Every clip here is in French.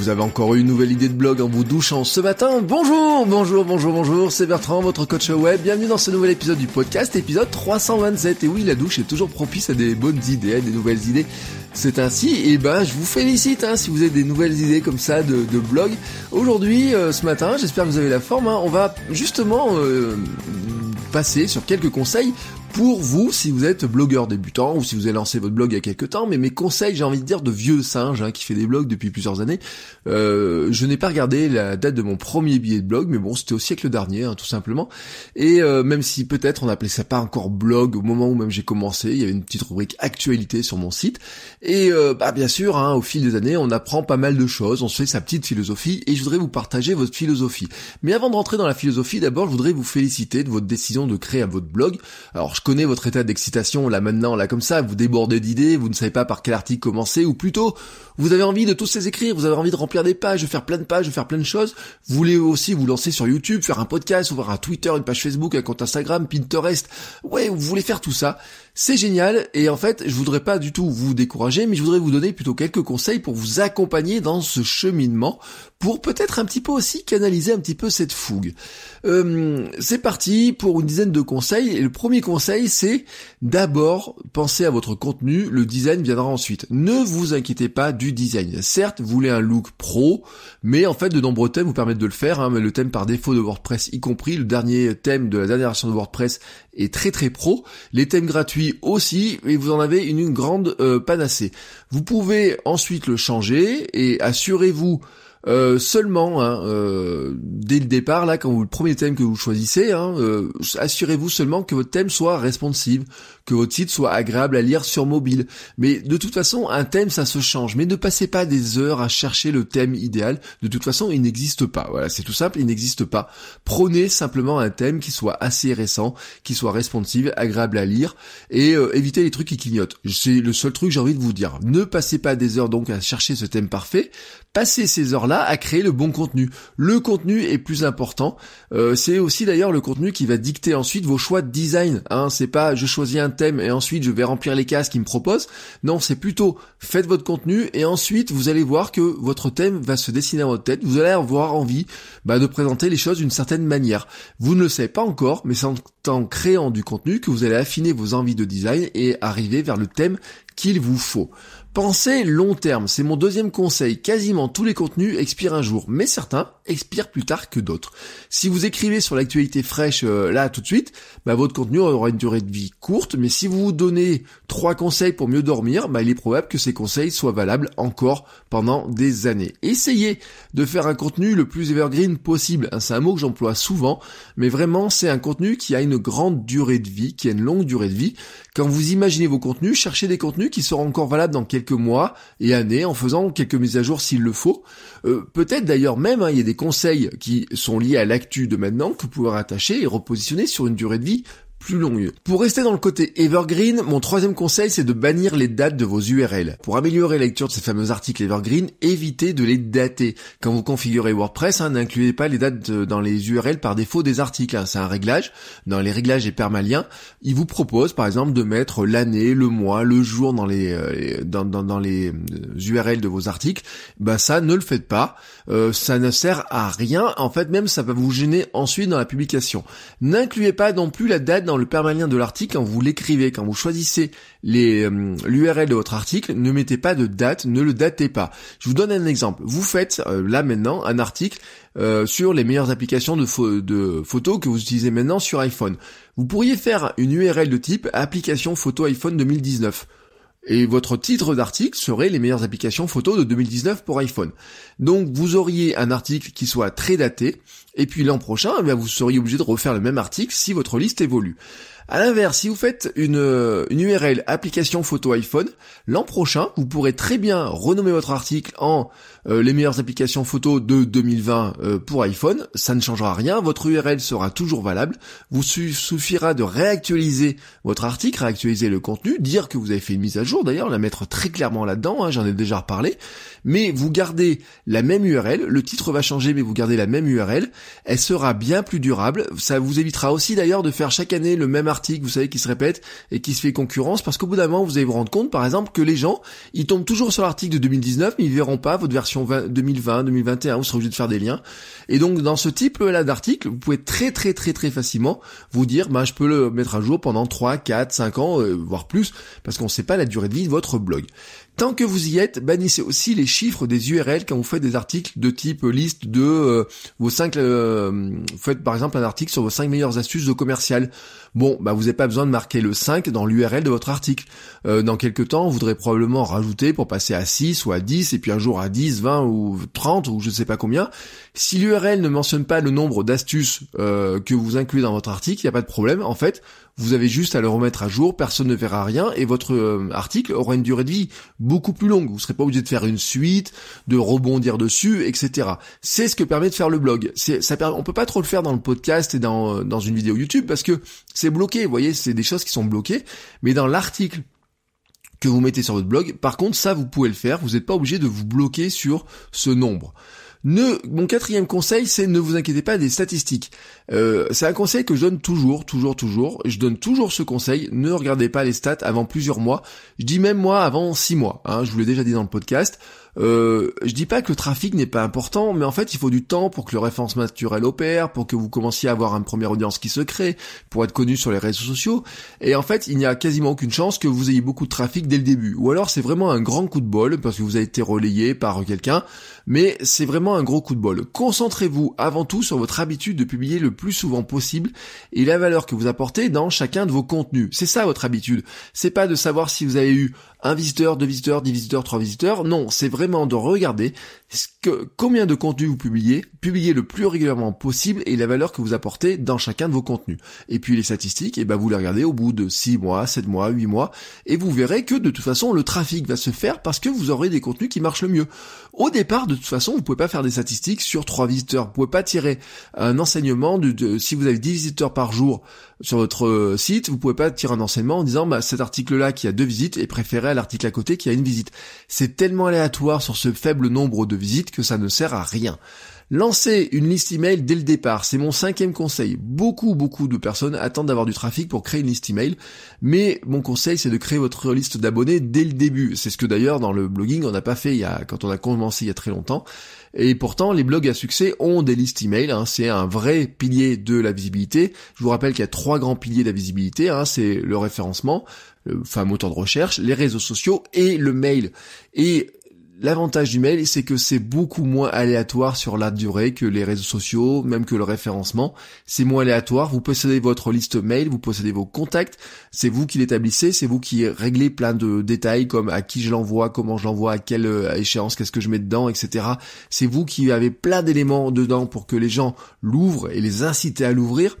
Vous avez encore eu une nouvelle idée de blog en vous douchant ce matin Bonjour, bonjour, bonjour, bonjour, c'est Bertrand, votre coach web. Bienvenue dans ce nouvel épisode du podcast, épisode 327. Et oui, la douche est toujours propice à des bonnes idées, à des nouvelles idées. C'est ainsi, et ben je vous félicite hein, si vous avez des nouvelles idées comme ça de, blog. Aujourd'hui, euh, ce matin, j'espère que vous avez la forme, hein, on va justement euh, passer sur quelques conseils pour vous si vous êtes blogueur débutant ou si vous avez lancé votre blog il y a quelques temps, mais mes conseils, j'ai envie de dire, de vieux singe hein, qui fait des blogs depuis plusieurs années. Euh, je n'ai pas regardé la date de mon premier billet de blog, mais bon, c'était au siècle dernier, hein, tout simplement. Et euh, même si peut-être on appelait ça pas encore blog au moment où même j'ai commencé, il y avait une petite rubrique actualité sur mon site. Et euh, bah bien sûr, hein, au fil des années, on apprend pas mal de choses, on se fait sa petite philosophie, et je voudrais vous partager votre philosophie. Mais avant de rentrer dans la philosophie, d'abord, je voudrais vous féliciter de votre décision de créer votre blog. Alors, je connais votre état d'excitation là maintenant, là comme ça, vous débordez d'idées, vous ne savez pas par quel article commencer, ou plutôt, vous avez envie de tous les écrire, vous avez envie de remplir des pages, de faire plein de pages, de faire plein de choses. Vous voulez aussi vous lancer sur YouTube, faire un podcast, ouvrir un Twitter, une page Facebook, un compte Instagram, Pinterest. Ouais, vous voulez faire tout ça. C'est génial et en fait, je voudrais pas du tout vous décourager, mais je voudrais vous donner plutôt quelques conseils pour vous accompagner dans ce cheminement, pour peut-être un petit peu aussi canaliser un petit peu cette fougue. Euh, c'est parti pour une dizaine de conseils et le premier conseil c'est d'abord penser à votre contenu, le design viendra ensuite. Ne vous inquiétez pas du design. Certes, vous voulez un look pro, mais en fait de nombreux thèmes vous permettent de le faire. Hein, le thème par défaut de WordPress y compris, le dernier thème de la dernière version de WordPress est très très pro. Les thèmes gratuits aussi, et vous en avez une, grande euh, panacée. Vous pouvez ensuite le changer et assurez-vous euh, seulement, hein, euh, dès le départ, là, quand vous le premier thème que vous choisissez, hein, assurez-vous seulement que votre thème soit responsive, que votre site soit agréable à lire sur mobile. Mais de toute façon, un thème, ça se change. Mais ne passez pas des heures à chercher le thème idéal. De toute façon, il n'existe pas. Voilà, c'est tout simple, il n'existe pas. Prenez simplement un thème qui soit assez récent, qui soit responsive, agréable à lire, et évitez les trucs qui clignotent. C'est le seul truc que j'ai envie de vous dire. Ne passez pas des heures donc à chercher ce thème parfait. Passez ces heures à créer le bon contenu. Le contenu est plus important. Euh, c'est aussi d'ailleurs le contenu qui va dicter ensuite vos choix de design. Hein. C'est pas je choisis un et ensuite je vais remplir les cases qu'il me propose. Non, c'est plutôt faites votre contenu et ensuite vous allez voir que votre thème va se dessiner dans votre tête. Vous allez avoir envie bah, de présenter les choses d'une certaine manière. Vous ne le savez pas encore, mais c'est en créant du contenu que vous allez affiner vos envies de design et arriver vers le thème qu'il vous faut. Pensez long terme, c'est mon deuxième conseil. Quasiment tous les contenus expirent un jour, mais certains expirent plus tard que d'autres. Si vous écrivez sur l'actualité fraîche euh, là tout de suite, bah, votre contenu aura une durée de vie courte, mais si vous vous donnez trois conseils pour mieux dormir, bah, il est probable que ces conseils soient valables encore pendant des années. Essayez de faire un contenu le plus evergreen possible. Hein, c'est un mot que j'emploie souvent, mais vraiment c'est un contenu qui a une grande durée de vie, qui a une longue durée de vie. Quand vous imaginez vos contenus, cherchez des contenus qui seront encore valables dans quelques mois et années en faisant quelques mises à jour s'il le faut. Euh, peut-être d'ailleurs même, hein, il y a des conseils qui sont liés à l'actu de maintenant que vous pouvez rattacher et repositionner sur une durée de vie plus. Pour rester dans le côté evergreen, mon troisième conseil c'est de bannir les dates de vos URL. Pour améliorer la lecture de ces fameux articles evergreen, évitez de les dater. Quand vous configurez WordPress, hein, n'incluez pas les dates dans les URL par défaut des articles. Hein. C'est un réglage. Dans les réglages et permaliens, il vous propose par exemple de mettre l'année, le mois, le jour dans les euh, URL euh, de vos articles. Bah ça, ne le faites pas. Euh, ça ne sert à rien. En fait, même ça va vous gêner ensuite dans la publication. N'incluez pas non plus la date dans le permalien de l'article quand vous l'écrivez, quand vous choisissez euh, l'URL de votre article, ne mettez pas de date, ne le datez pas. Je vous donne un exemple. Vous faites euh, là maintenant un article euh, sur les meilleures applications de, de photos que vous utilisez maintenant sur iPhone. Vous pourriez faire une URL de type application photo iPhone 2019. Et votre titre d'article serait les meilleures applications photo de 2019 pour iPhone. Donc vous auriez un article qui soit très daté, et puis l'an prochain, eh vous seriez obligé de refaire le même article si votre liste évolue. À l'inverse, si vous faites une, euh, une URL application photo iPhone, l'an prochain, vous pourrez très bien renommer votre article en euh, les meilleures applications photo de 2020 euh, pour iPhone. Ça ne changera rien, votre URL sera toujours valable. Vous suffira de réactualiser votre article, réactualiser le contenu, dire que vous avez fait une mise à jour d'ailleurs, la mettre très clairement là-dedans, hein, j'en ai déjà reparlé. Mais vous gardez la même URL, le titre va changer mais vous gardez la même URL, elle sera bien plus durable. Ça vous évitera aussi d'ailleurs de faire chaque année le même article vous savez, qui se répète et qui se fait concurrence parce qu'au bout d'un moment, vous allez vous rendre compte, par exemple, que les gens, ils tombent toujours sur l'article de 2019, mais ils verront pas votre version 2020, 2021, vous serez obligé de faire des liens. Et donc, dans ce type-là d'article, vous pouvez très très très très facilement vous dire, bah, je peux le mettre à jour pendant 3, 4, 5 ans, euh, voire plus, parce qu'on ne sait pas la durée de vie de votre blog. Tant que vous y êtes, bannissez aussi les chiffres des URL quand vous faites des articles de type liste de euh, vos 5 euh, vous faites par exemple un article sur vos 5 meilleures astuces de commercial. Bon, bah vous n'avez pas besoin de marquer le 5 dans l'URL de votre article. Euh, dans quelques temps, vous voudrez probablement rajouter pour passer à 6 ou à 10 et puis un jour à 10, 20 ou 30 ou je sais pas combien. Si l'URL ne mentionne pas le nombre d'astuces que vous incluez dans votre article, il n'y a pas de problème. En fait, vous avez juste à le remettre à jour, personne ne verra rien et votre euh, article aura une durée de vie beaucoup plus longue. Vous serez pas obligé de faire une suite, de rebondir dessus, etc. C'est ce que permet de faire le blog. C'est, ça on peut pas trop le faire dans le podcast et dans, euh, dans une vidéo YouTube parce que c'est bloqué. Vous voyez, c'est des choses qui sont bloquées. Mais dans l'article que vous mettez sur votre blog, par contre, ça vous pouvez le faire. Vous n'êtes pas obligé de vous bloquer sur ce nombre. Ne, mon quatrième conseil, c'est ne vous inquiétez pas des statistiques. Euh, c'est un conseil que je donne toujours, toujours, toujours. Je donne toujours ce conseil. Ne regardez pas les stats avant plusieurs mois. Je dis même moi avant six mois. Hein, je vous l'ai déjà dit dans le podcast. Euh, je dis pas que le trafic n'est pas important, mais en fait, il faut du temps pour que le référencement naturel opère, pour que vous commenciez à avoir une première audience qui se crée, pour être connu sur les réseaux sociaux. Et en fait, il n'y a quasiment aucune chance que vous ayez beaucoup de trafic dès le début. Ou alors, c'est vraiment un grand coup de bol parce que vous avez été relayé par quelqu'un, mais c'est vraiment un gros coup de bol. Concentrez-vous avant tout sur votre habitude de publier le plus souvent possible et la valeur que vous apportez dans chacun de vos contenus. C'est ça votre habitude. C'est pas de savoir si vous avez eu un visiteur, deux visiteurs, dix visiteurs, trois visiteurs. Non, c'est de regarder que, combien de contenus vous publiez, publiez le plus régulièrement possible et la valeur que vous apportez dans chacun de vos contenus. Et puis les statistiques, et eh ben vous les regardez au bout de six mois, sept mois, huit mois, et vous verrez que de toute façon le trafic va se faire parce que vous aurez des contenus qui marchent le mieux. Au départ, de toute façon, vous pouvez pas faire des statistiques sur trois visiteurs. Vous pouvez pas tirer un enseignement de, si vous avez 10 visiteurs par jour sur votre euh, site, vous pouvez pas tirer un enseignement en disant bah cet article-là qui a deux visites est préféré à l'article à côté qui a une visite. C'est tellement aléatoire sur ce faible nombre de visites que ça ne sert à rien. Lancez une liste email dès le départ, c'est mon cinquième conseil. Beaucoup, beaucoup de personnes attendent d'avoir du trafic pour créer une liste email, mais mon conseil c'est de créer votre liste d'abonnés dès le début. C'est ce que d'ailleurs dans le blogging on n'a pas fait il y a, quand on a commencé il y a très longtemps. Et pourtant, les blogs à succès ont des listes email. Hein, c'est un vrai pilier de la visibilité. Je vous rappelle qu'il y a trois grands piliers de la visibilité. Hein, c'est le référencement, le fameux moteur de recherche, les réseaux sociaux et le mail. Et L'avantage du mail, c'est que c'est beaucoup moins aléatoire sur la durée que les réseaux sociaux, même que le référencement. C'est moins aléatoire. Vous possédez votre liste mail, vous possédez vos contacts. C'est vous qui l'établissez, c'est vous qui réglez plein de détails comme à qui je l'envoie, comment je l'envoie, à quelle euh, échéance, qu'est-ce que je mets dedans, etc. C'est vous qui avez plein d'éléments dedans pour que les gens l'ouvrent et les inciter à l'ouvrir.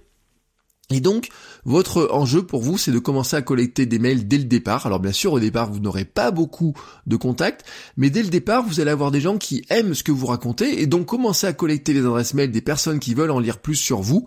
Et donc, votre enjeu pour vous, c'est de commencer à collecter des mails dès le départ. Alors bien sûr, au départ, vous n'aurez pas beaucoup de contacts, mais dès le départ, vous allez avoir des gens qui aiment ce que vous racontez, et donc commencer à collecter les adresses mails des personnes qui veulent en lire plus sur vous,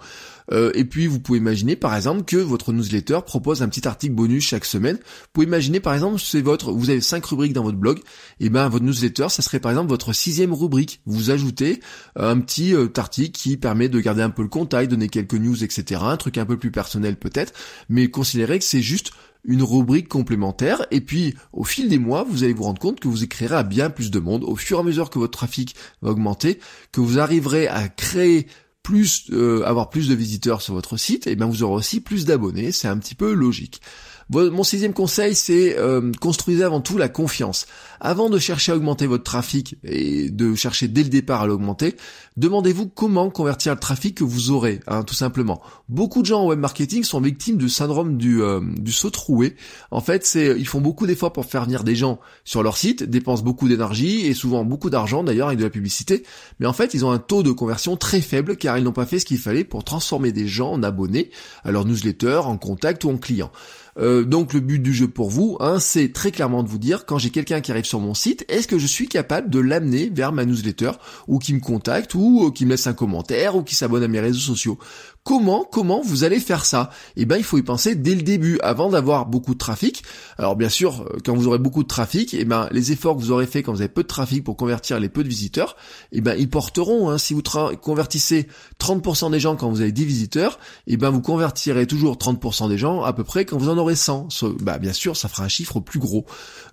euh, et puis vous pouvez imaginer par exemple que votre newsletter propose un petit article bonus chaque semaine. Vous pouvez imaginer par exemple c'est votre, vous avez cinq rubriques dans votre blog, et ben votre newsletter ça serait par exemple votre sixième rubrique. Vous ajoutez euh, un petit euh, article qui permet de garder un peu le contact, donner quelques news, etc. Un truc un peu plus personnel peut-être, mais considérez que c'est juste une rubrique complémentaire. Et puis au fil des mois vous allez vous rendre compte que vous écrirez à bien plus de monde. Au fur et à mesure que votre trafic va augmenter que vous arriverez à créer plus euh, avoir plus de visiteurs sur votre site, et bien vous aurez aussi plus d'abonnés, c'est un petit peu logique. Mon sixième conseil, c'est euh, construisez avant tout la confiance. Avant de chercher à augmenter votre trafic et de chercher dès le départ à l'augmenter, demandez-vous comment convertir le trafic que vous aurez, hein, tout simplement. Beaucoup de gens en web marketing sont victimes du syndrome du, euh, du saut troué. En fait, ils font beaucoup d'efforts pour faire venir des gens sur leur site, dépensent beaucoup d'énergie et souvent beaucoup d'argent d'ailleurs avec de la publicité, mais en fait, ils ont un taux de conversion très faible car ils n'ont pas fait ce qu'il fallait pour transformer des gens en abonnés à leur newsletter, en contact ou en clients. Euh, donc le but du jeu pour vous, hein, c'est très clairement de vous dire quand j'ai quelqu'un qui arrive sur mon site, est-ce que je suis capable de l'amener vers ma newsletter ou qui me contacte ou euh, qui me laisse un commentaire ou qui s'abonne à mes réseaux sociaux? Comment, comment vous allez faire ça? Eh ben, il faut y penser dès le début, avant d'avoir beaucoup de trafic. Alors bien sûr, euh, quand vous aurez beaucoup de trafic, eh ben, les efforts que vous aurez fait quand vous avez peu de trafic pour convertir les peu de visiteurs, eh ben, ils porteront. Hein. Si vous convertissez 30% des gens quand vous avez 10 visiteurs, eh ben, vous convertirez toujours 30% des gens à peu près quand vous en aurez 100. Bah, bien sûr, ça fera un chiffre plus gros.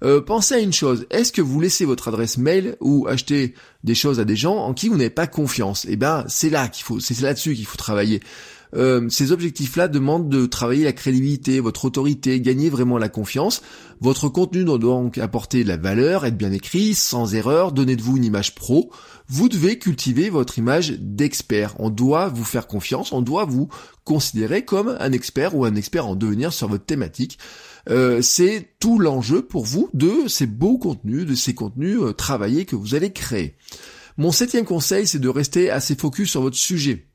Euh, pensez à une chose. Est-ce que vous laissez votre adresse mail ou achetez des choses à des gens en qui vous n'avez pas confiance? Eh ben c'est là qu'il faut, c'est là-dessus qu'il faut travailler. Euh, ces objectifs-là demandent de travailler la crédibilité, votre autorité, gagner vraiment la confiance. Votre contenu doit donc apporter de la valeur, être bien écrit, sans erreur, donner de vous une image pro. Vous devez cultiver votre image d'expert. On doit vous faire confiance, on doit vous considérer comme un expert ou un expert en devenir sur votre thématique. Euh, c'est tout l'enjeu pour vous de ces beaux contenus, de ces contenus euh, travaillés que vous allez créer. Mon septième conseil, c'est de rester assez focus sur votre sujet.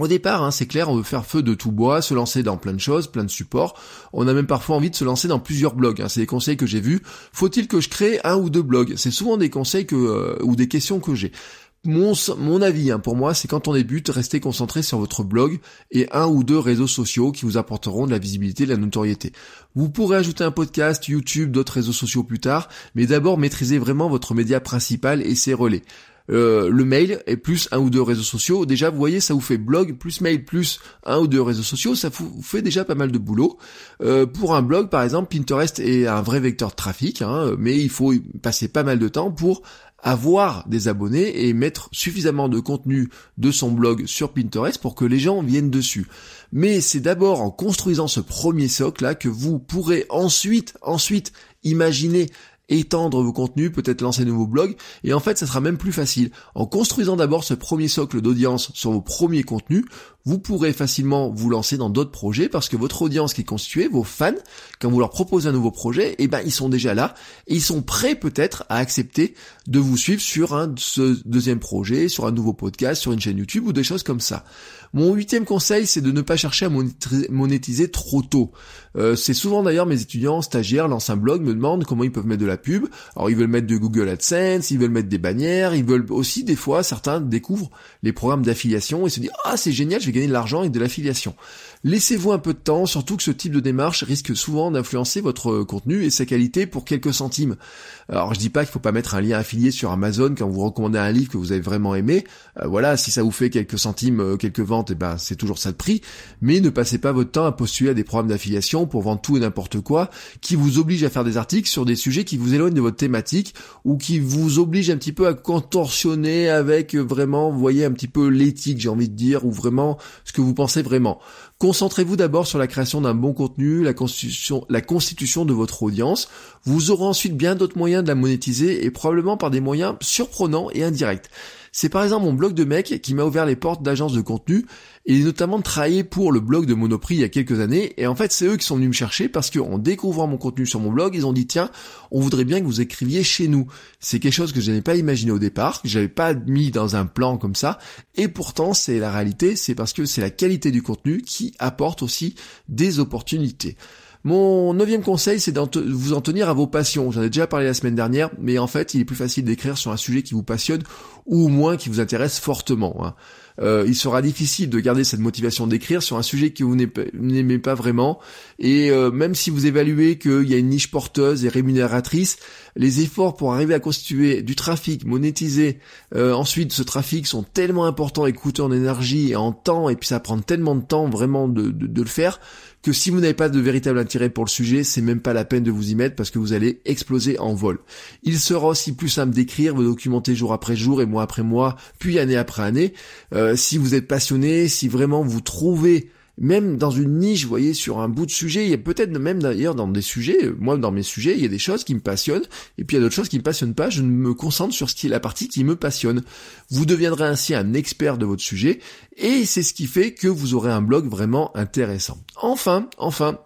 Au départ, hein, c'est clair, on veut faire feu de tout bois, se lancer dans plein de choses, plein de supports. On a même parfois envie de se lancer dans plusieurs blogs. Hein. C'est des conseils que j'ai vus. Faut-il que je crée un ou deux blogs? C'est souvent des conseils euh, ou des questions que j'ai. Mon, mon avis, hein, pour moi, c'est quand on débute, restez concentré sur votre blog et un ou deux réseaux sociaux qui vous apporteront de la visibilité, de la notoriété. Vous pourrez ajouter un podcast, YouTube, d'autres réseaux sociaux plus tard, mais d'abord maîtrisez vraiment votre média principal et ses relais. Euh, le mail et plus un ou deux réseaux sociaux. Déjà, vous voyez, ça vous fait blog plus mail plus un ou deux réseaux sociaux, ça vous fait déjà pas mal de boulot. Euh, pour un blog, par exemple, Pinterest est un vrai vecteur de trafic, hein, mais il faut passer pas mal de temps pour avoir des abonnés et mettre suffisamment de contenu de son blog sur Pinterest pour que les gens viennent dessus. Mais c'est d'abord en construisant ce premier socle là que vous pourrez ensuite, ensuite imaginer étendre vos contenus, peut-être lancer de nouveaux blogs, et en fait ça sera même plus facile. En construisant d'abord ce premier socle d'audience sur vos premiers contenus, vous pourrez facilement vous lancer dans d'autres projets parce que votre audience qui est constituée, vos fans, quand vous leur proposez un nouveau projet, eh ben ils sont déjà là et ils sont prêts peut-être à accepter de vous suivre sur un ce deuxième projet, sur un nouveau podcast, sur une chaîne YouTube ou des choses comme ça. Mon huitième conseil, c'est de ne pas chercher à monétiser trop tôt. Euh, c'est souvent d'ailleurs mes étudiants stagiaires lancent un blog, me demandent comment ils peuvent mettre de la pub. Alors ils veulent mettre de Google AdSense, ils veulent mettre des bannières, ils veulent aussi des fois certains découvrent les programmes d'affiliation et se disent ah c'est génial, je vais gagner de l'argent et de l'affiliation. Laissez-vous un peu de temps, surtout que ce type de démarche risque souvent d'influencer votre contenu et sa qualité pour quelques centimes. Alors je dis pas qu'il faut pas mettre un lien affilié sur Amazon quand vous recommandez un livre que vous avez vraiment aimé. Euh, voilà, si ça vous fait quelques centimes, euh, quelques ventes, et eh ben c'est toujours ça de prix. Mais ne passez pas votre temps à postuler à des programmes d'affiliation pour vendre tout et n'importe quoi, qui vous obligent à faire des articles sur des sujets qui vous éloignent de votre thématique ou qui vous obligent un petit peu à contorsionner avec vraiment, vous voyez un petit peu l'éthique, j'ai envie de dire, ou vraiment ce que vous pensez vraiment. Concentrez-vous d'abord sur la création d'un bon contenu, la constitution, de votre audience. Vous aurez ensuite bien d'autres moyens de la monétiser et probablement par des moyens surprenants et indirects. C'est par exemple mon blog de mec qui m'a ouvert les portes d'agences de contenu et notamment de travailler pour le blog de Monoprix il y a quelques années. Et en fait, c'est eux qui sont venus me chercher parce qu'en découvrant mon contenu sur mon blog, ils ont dit tiens, on voudrait bien que vous écriviez chez nous. C'est quelque chose que je n'avais pas imaginé au départ, que j'avais pas mis dans un plan comme ça. Et pourtant, c'est la réalité, c'est parce que c'est la qualité du contenu qui apporte aussi des opportunités. Mon neuvième conseil, c'est de vous en tenir à vos passions. J'en ai déjà parlé la semaine dernière, mais en fait, il est plus facile d'écrire sur un sujet qui vous passionne ou au moins qui vous intéresse fortement. Hein. Euh, il sera difficile de garder cette motivation d'écrire sur un sujet que vous n'aimez pas vraiment. Et euh, même si vous évaluez qu'il y a une niche porteuse et rémunératrice, les efforts pour arriver à constituer du trafic monétisé, euh, ensuite ce trafic sont tellement importants et coûteux en énergie et en temps, et puis ça prend tellement de temps vraiment de le faire que si vous n'avez pas de véritable intérêt pour le sujet, c'est même pas la peine de vous y mettre parce que vous allez exploser en vol. Il sera aussi plus simple d'écrire, vous documenter jour après jour et mois après mois, puis année après année. Euh, si vous êtes passionné, si vraiment vous trouvez même dans une niche, vous voyez, sur un bout de sujet, il y a peut-être même d'ailleurs dans des sujets, moi dans mes sujets, il y a des choses qui me passionnent, et puis il y a d'autres choses qui me passionnent pas, je me concentre sur ce qui est la partie qui me passionne. Vous deviendrez ainsi un expert de votre sujet, et c'est ce qui fait que vous aurez un blog vraiment intéressant. Enfin, enfin,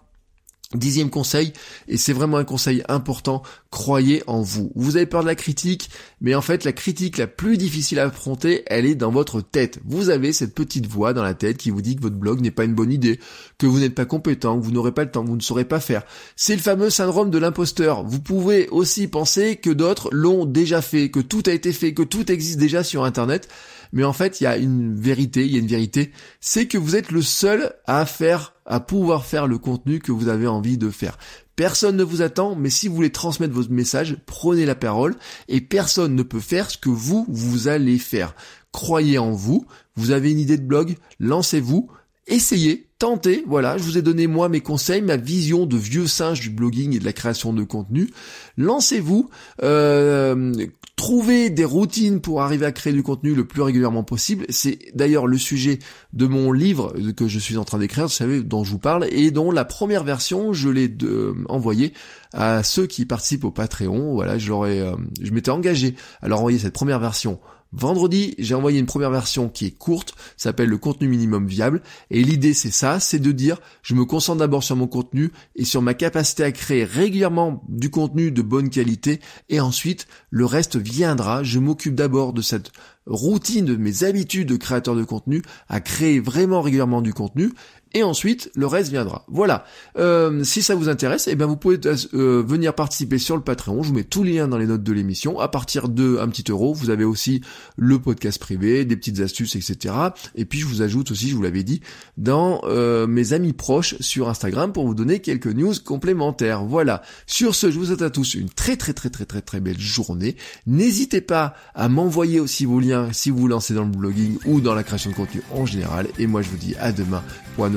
Dixième conseil, et c'est vraiment un conseil important, croyez en vous. Vous avez peur de la critique, mais en fait la critique la plus difficile à affronter, elle est dans votre tête. Vous avez cette petite voix dans la tête qui vous dit que votre blog n'est pas une bonne idée, que vous n'êtes pas compétent, que vous n'aurez pas le temps, que vous ne saurez pas faire. C'est le fameux syndrome de l'imposteur. Vous pouvez aussi penser que d'autres l'ont déjà fait, que tout a été fait, que tout existe déjà sur Internet. Mais en fait, il y a une vérité, il y a une vérité, c'est que vous êtes le seul à faire, à pouvoir faire le contenu que vous avez envie de faire. Personne ne vous attend, mais si vous voulez transmettre votre message, prenez la parole et personne ne peut faire ce que vous, vous allez faire. Croyez en vous, vous avez une idée de blog, lancez-vous, essayez, tentez, voilà, je vous ai donné moi mes conseils, ma vision de vieux singe du blogging et de la création de contenu. Lancez-vous, euh, trouvez des routines pour arriver à créer du contenu le plus régulièrement possible. C'est d'ailleurs le sujet de mon livre que je suis en train d'écrire, vous savez, dont je vous parle, et dont la première version, je l'ai euh, envoyée à ceux qui participent au Patreon. Voilà, je euh, je m'étais engagé à leur envoyer cette première version Vendredi, j'ai envoyé une première version qui est courte, s'appelle le contenu minimum viable, et l'idée c'est ça, c'est de dire je me concentre d'abord sur mon contenu et sur ma capacité à créer régulièrement du contenu de bonne qualité, et ensuite le reste viendra, je m'occupe d'abord de cette routine de mes habitudes de créateur de contenu, à créer vraiment régulièrement du contenu, et ensuite le reste viendra. Voilà. Euh, si ça vous intéresse, eh bien vous pouvez euh, venir participer sur le Patreon. Je vous mets tous les liens dans les notes de l'émission. À partir de un petit euro, vous avez aussi le podcast privé, des petites astuces, etc. Et puis je vous ajoute aussi, je vous l'avais dit, dans euh, mes amis proches sur Instagram pour vous donner quelques news complémentaires. Voilà. Sur ce, je vous souhaite à tous une très très très très très très belle journée. N'hésitez pas à m'envoyer aussi vos liens si vous vous lancez dans le blogging ou dans la création de contenu en général. Et moi je vous dis à demain pour un